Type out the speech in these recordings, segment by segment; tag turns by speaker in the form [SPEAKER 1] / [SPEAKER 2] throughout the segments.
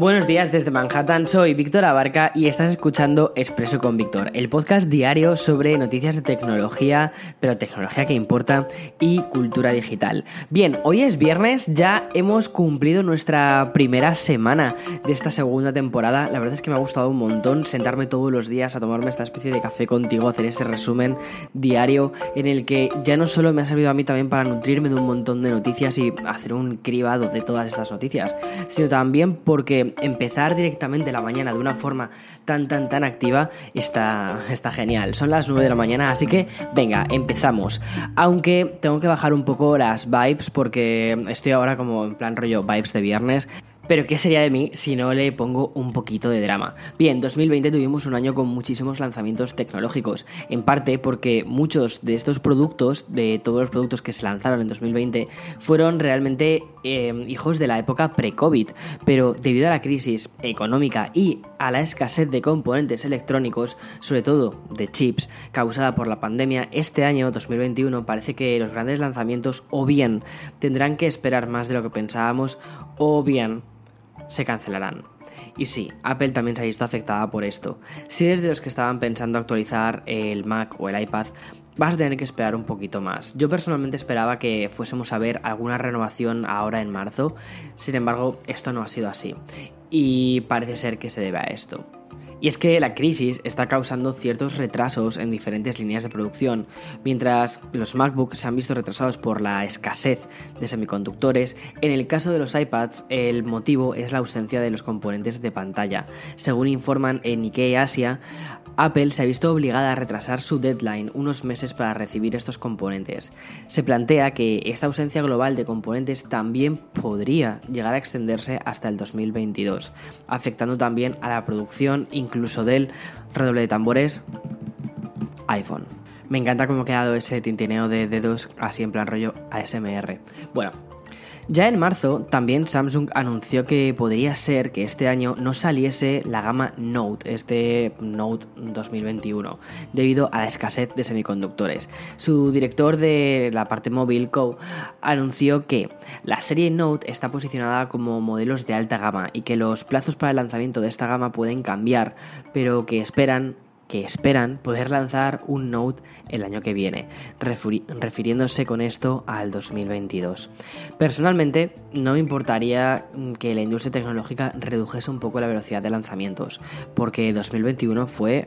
[SPEAKER 1] Buenos días desde Manhattan, soy Víctor Abarca y estás escuchando Expreso con Víctor, el podcast diario sobre noticias de tecnología, pero tecnología que importa y cultura digital. Bien, hoy es viernes, ya hemos cumplido nuestra primera semana de esta segunda temporada. La verdad es que me ha gustado un montón sentarme todos los días a tomarme esta especie de café contigo, hacer este resumen diario en el que ya no solo me ha servido a mí también para nutrirme de un montón de noticias y hacer un cribado de todas estas noticias, sino también porque empezar directamente la mañana de una forma tan, tan, tan activa está, está genial. Son las 9 de la mañana, así que venga, empezamos. Aunque tengo que bajar un poco las vibes porque estoy ahora como en plan rollo vibes de viernes. Pero ¿qué sería de mí si no le pongo un poquito de drama? Bien, 2020 tuvimos un año con muchísimos lanzamientos tecnológicos, en parte porque muchos de estos productos, de todos los productos que se lanzaron en 2020, fueron realmente eh, hijos de la época pre-COVID, pero debido a la crisis económica y a la escasez de componentes electrónicos, sobre todo de chips, causada por la pandemia, este año 2021 parece que los grandes lanzamientos o bien tendrán que esperar más de lo que pensábamos o bien se cancelarán. Y sí, Apple también se ha visto afectada por esto. Si eres de los que estaban pensando actualizar el Mac o el iPad, vas a tener que esperar un poquito más. Yo personalmente esperaba que fuésemos a ver alguna renovación ahora en marzo, sin embargo, esto no ha sido así. Y parece ser que se debe a esto. Y es que la crisis está causando ciertos retrasos en diferentes líneas de producción, mientras los MacBooks se han visto retrasados por la escasez de semiconductores, en el caso de los iPads el motivo es la ausencia de los componentes de pantalla. Según informan en Nikkei Asia, Apple se ha visto obligada a retrasar su deadline unos meses para recibir estos componentes. Se plantea que esta ausencia global de componentes también podría llegar a extenderse hasta el 2022, afectando también a la producción incluso del redoble de tambores iPhone. Me encanta cómo ha quedado ese tintineo de dedos así en plan rollo ASMR. Bueno, ya en marzo, también Samsung anunció que podría ser que este año no saliese la gama Note, este Note 2021, debido a la escasez de semiconductores. Su director de la parte móvil, Co, anunció que la serie Note está posicionada como modelos de alta gama y que los plazos para el lanzamiento de esta gama pueden cambiar, pero que esperan que esperan poder lanzar un Note el año que viene, refiriéndose con esto al 2022. Personalmente, no me importaría que la industria tecnológica redujese un poco la velocidad de lanzamientos, porque 2021 fue,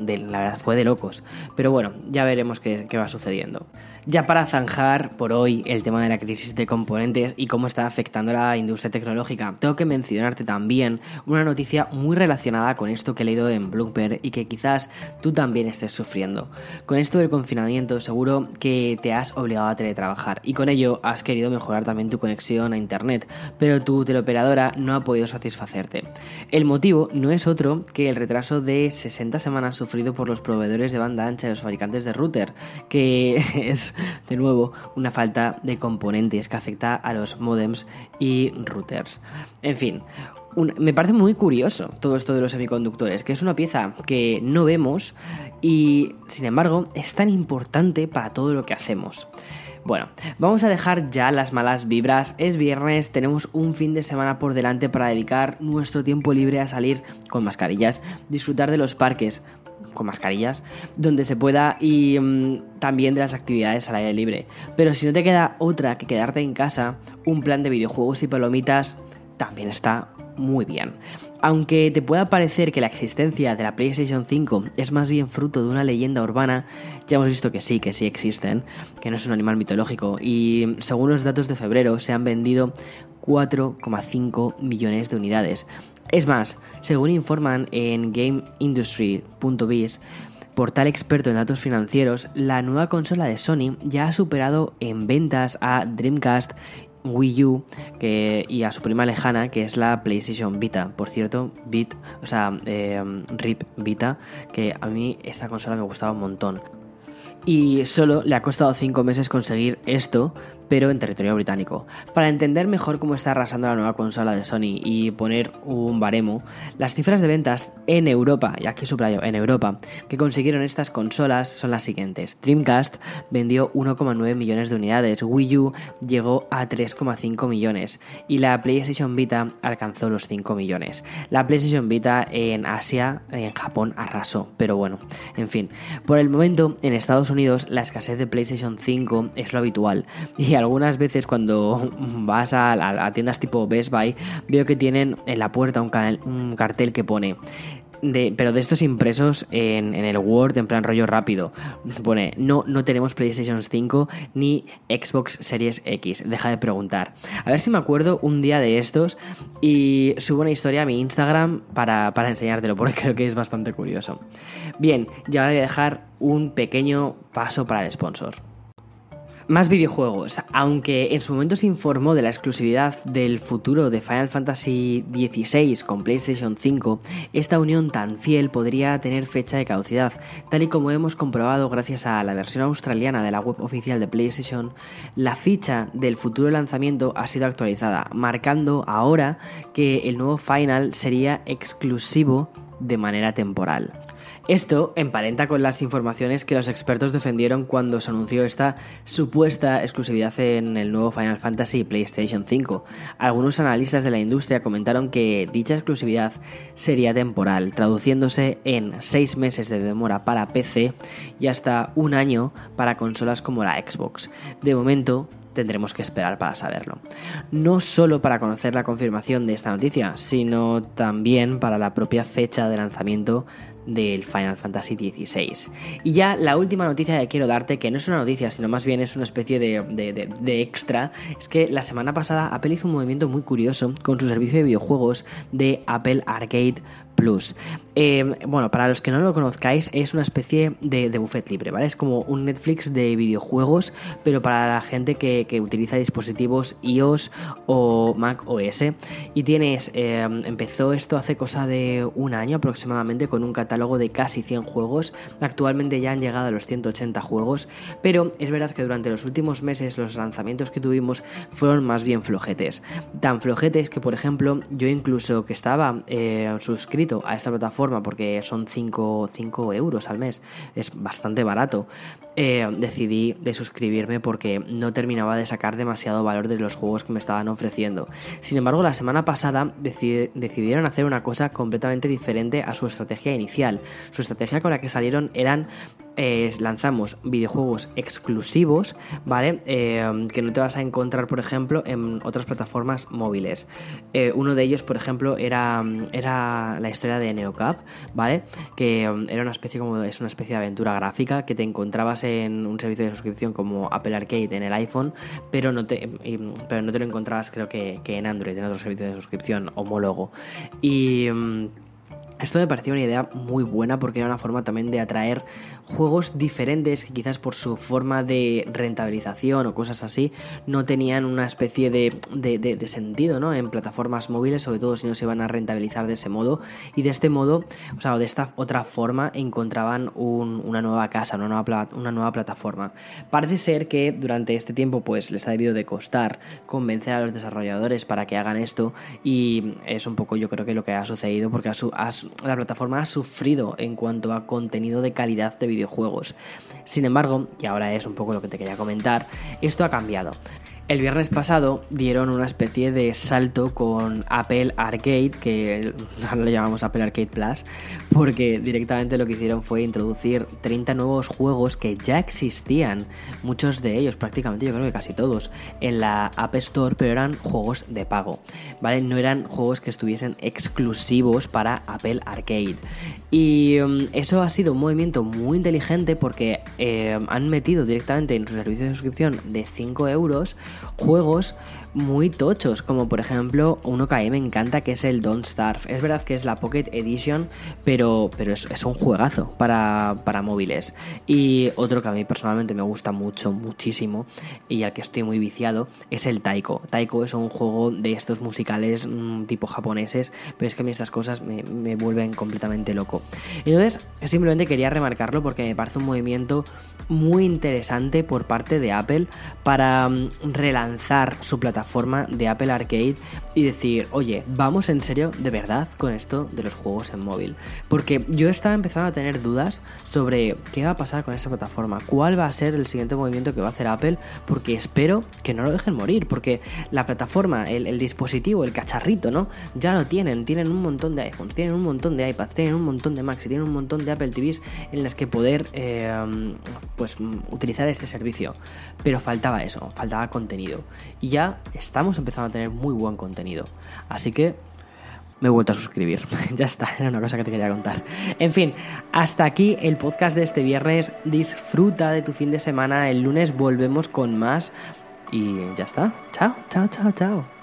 [SPEAKER 1] de, la verdad, fue de locos. Pero bueno, ya veremos qué, qué va sucediendo. Ya para zanjar por hoy el tema de la crisis de componentes y cómo está afectando a la industria tecnológica, tengo que mencionarte también una noticia muy relacionada con esto que he leído en Bloomberg y que quizás tú también estés sufriendo. Con esto del confinamiento seguro que te has obligado a teletrabajar y con ello has querido mejorar también tu conexión a internet, pero tu teleoperadora no ha podido satisfacerte. El motivo no es otro que el retraso de 60 semanas sufrido por los proveedores de banda ancha y los fabricantes de router, que es de nuevo una falta de componentes que afecta a los modems y routers. En fin, me parece muy curioso todo esto de los semiconductores, que es una pieza que no vemos y, sin embargo, es tan importante para todo lo que hacemos. Bueno, vamos a dejar ya las malas vibras. Es viernes, tenemos un fin de semana por delante para dedicar nuestro tiempo libre a salir con mascarillas, disfrutar de los parques con mascarillas, donde se pueda y mm, también de las actividades al aire libre. Pero si no te queda otra que quedarte en casa, un plan de videojuegos y palomitas también está muy bien. Aunque te pueda parecer que la existencia de la PlayStation 5 es más bien fruto de una leyenda urbana, ya hemos visto que sí, que sí existen, que no es un animal mitológico y según los datos de febrero se han vendido 4,5 millones de unidades. Es más, según informan en GameIndustry.biz, portal experto en datos financieros, la nueva consola de Sony ya ha superado en ventas a Dreamcast Wii U que, y a su prima lejana, que es la PlayStation Vita. Por cierto, o sea, eh, RIP Vita, que a mí esta consola me gustaba un montón. Y solo le ha costado 5 meses conseguir esto, pero en territorio británico. Para entender mejor cómo está arrasando la nueva consola de Sony y poner un baremo, las cifras de ventas en Europa, y aquí subrayo, en Europa, que consiguieron estas consolas son las siguientes. Dreamcast vendió 1,9 millones de unidades, Wii U llegó a 3,5 millones y la PlayStation Vita alcanzó los 5 millones. La PlayStation Vita en Asia, en Japón, arrasó, pero bueno, en fin. Por el momento, en Estados Unidos, la escasez de PlayStation 5 es lo habitual. Y algunas veces cuando vas a, tiendas tipo Best Buy, veo que tienen en la puerta un, cartel que pone de, pero de estos impresos en, el Word en plan rollo rápido. Pone, no, no tenemos PlayStation 5 ni Xbox Series X. Deja de preguntar. A ver si me acuerdo un día de estos y subo una historia a mi Instagram para, para enseñártelo, porque creo que es bastante curioso. Bien, ya ahora voy a dejar un pequeño paso para el sponsor. Más videojuegos. Aunque en su momento se informó de la exclusividad del futuro de Final Fantasy XVI con PlayStation 5, esta unión tan fiel podría tener fecha de caducidad, tal y como hemos comprobado gracias a la versión australiana de la web oficial de PlayStation, la ficha del futuro lanzamiento ha sido actualizada, marcando ahora que el nuevo Final sería exclusivo de manera temporal. Esto emparenta con las informaciones que los expertos defendieron cuando se anunció esta supuesta exclusividad en el nuevo Final Fantasy PlayStation 5. Algunos analistas de la industria comentaron que dicha exclusividad sería temporal, traduciéndose en 6 meses de demora para PC y hasta un año para consolas como la Xbox. De momento, tendremos que esperar para saberlo. No solo para conocer la confirmación de esta noticia, sino también para la propia fecha de lanzamiento del Final Fantasy XVI. Y ya la última noticia que quiero darte, que no es una noticia, sino más bien es una especie de, extra, es que la semana pasada Apple hizo un movimiento muy curioso con su servicio de videojuegos de Apple Arcade Plus. Eh, bueno, para los que no lo conozcáis, es una especie de, buffet libre, ¿vale? Es como un Netflix de videojuegos, pero para la gente que, utiliza dispositivos iOS o Mac OS. Y tienes, eh, empezó esto hace cosa de un año aproximadamente con un catálogo de casi 100 juegos. Actualmente ya han llegado a los 180 juegos, pero es verdad que durante los últimos meses los lanzamientos que tuvimos fueron más bien flojetes. Tan flojetes que, por ejemplo, yo incluso que estaba eh, suscrito a esta plataforma porque son 5, euros al mes, es bastante barato, eh, decidí de suscribirme porque no terminaba de sacar demasiado valor de los juegos que me estaban ofreciendo. Sin embargo, la semana pasada decidieron hacer una cosa completamente diferente a su estrategia inicial. Su estrategia con la que salieron eran lanzamos videojuegos exclusivos, ¿vale? Eh, que no te vas a encontrar, por ejemplo, en otras plataformas móviles. Eh, uno de ellos, por ejemplo, era, era la historia de Neocap, ¿vale? Que um, era una especie como es una especie de aventura gráfica que te encontrabas en un servicio de suscripción como Apple Arcade en el iPhone, pero no te, pero no te lo encontrabas creo que, que en Android, en otro servicio de suscripción homólogo. Y um, esto me pareció una idea muy buena porque era una forma también de atraer juegos diferentes que quizás por su forma de rentabilización o cosas así no tenían una especie de, sentido ¿no? en plataformas móviles, sobre todo si no se iban a rentabilizar de ese modo. Y de este modo, o sea, de esta otra forma, encontraban una nueva casa, una nueva, una nueva plataforma. Parece ser que durante este tiempo pues les ha debido de costar convencer a los desarrolladores para que hagan esto y es un poco yo creo que lo que ha sucedido porque a su, la plataforma ha sufrido en cuanto a contenido de calidad de videojuegos. Sin embargo, y ahora es un poco lo que te quería comentar, esto ha cambiado. El viernes pasado dieron una especie de salto con Apple Arcade, que ahora lo llamamos Apple Arcade Plus, porque directamente lo que hicieron fue introducir 30 nuevos juegos que ya existían, muchos de ellos, prácticamente yo creo que casi todos, en la App Store, pero eran juegos de pago, ¿vale? No eran juegos que estuviesen exclusivos para Apple Arcade. Y mm, eso ha sido un movimiento muy inteligente porque eh, han metido directamente en su servicio de suscripción de 5 euros juegos muy tochos, como por ejemplo uno que a mí me encanta que es el Don't Starve. Es verdad que es la Pocket Edition, pero, pero es, es un juegazo para, para, móviles. Y otro que a mí personalmente me gusta mucho, muchísimo, y al que estoy muy viciado, es el Taiko. Taiko es un juego de estos musicales mmm, tipo japoneses, pero es que a mí estas cosas me, me vuelven completamente loco. Entonces, simplemente quería remarcarlo porque me parece un movimiento muy interesante por parte de Apple para um, relanzar su plataforma de Apple Arcade y decir, oye, vamos en serio de verdad con esto de los juegos en móvil. Porque yo estaba empezando a tener dudas sobre qué va a pasar con esta plataforma, cuál va a ser el siguiente movimiento que va a hacer Apple, porque espero que no lo dejen morir, porque la plataforma, el, dispositivo, el cacharrito, ¿no? Ya lo tienen, tienen un montón de iPhones, tienen un montón de iPads, tienen un montón de Macs y tienen un montón de Apple TVs en las que poder eh, pues utilizar este servicio. Pero faltaba eso, faltaba Y ya estamos empezando a tener muy buen contenido. Así que me he vuelto a suscribir. ya está, era una cosa que te quería contar. En fin, hasta aquí el podcast de este viernes. Disfruta de tu fin de semana. El lunes volvemos con más. Y ya está. Chao, chao, chao, chao.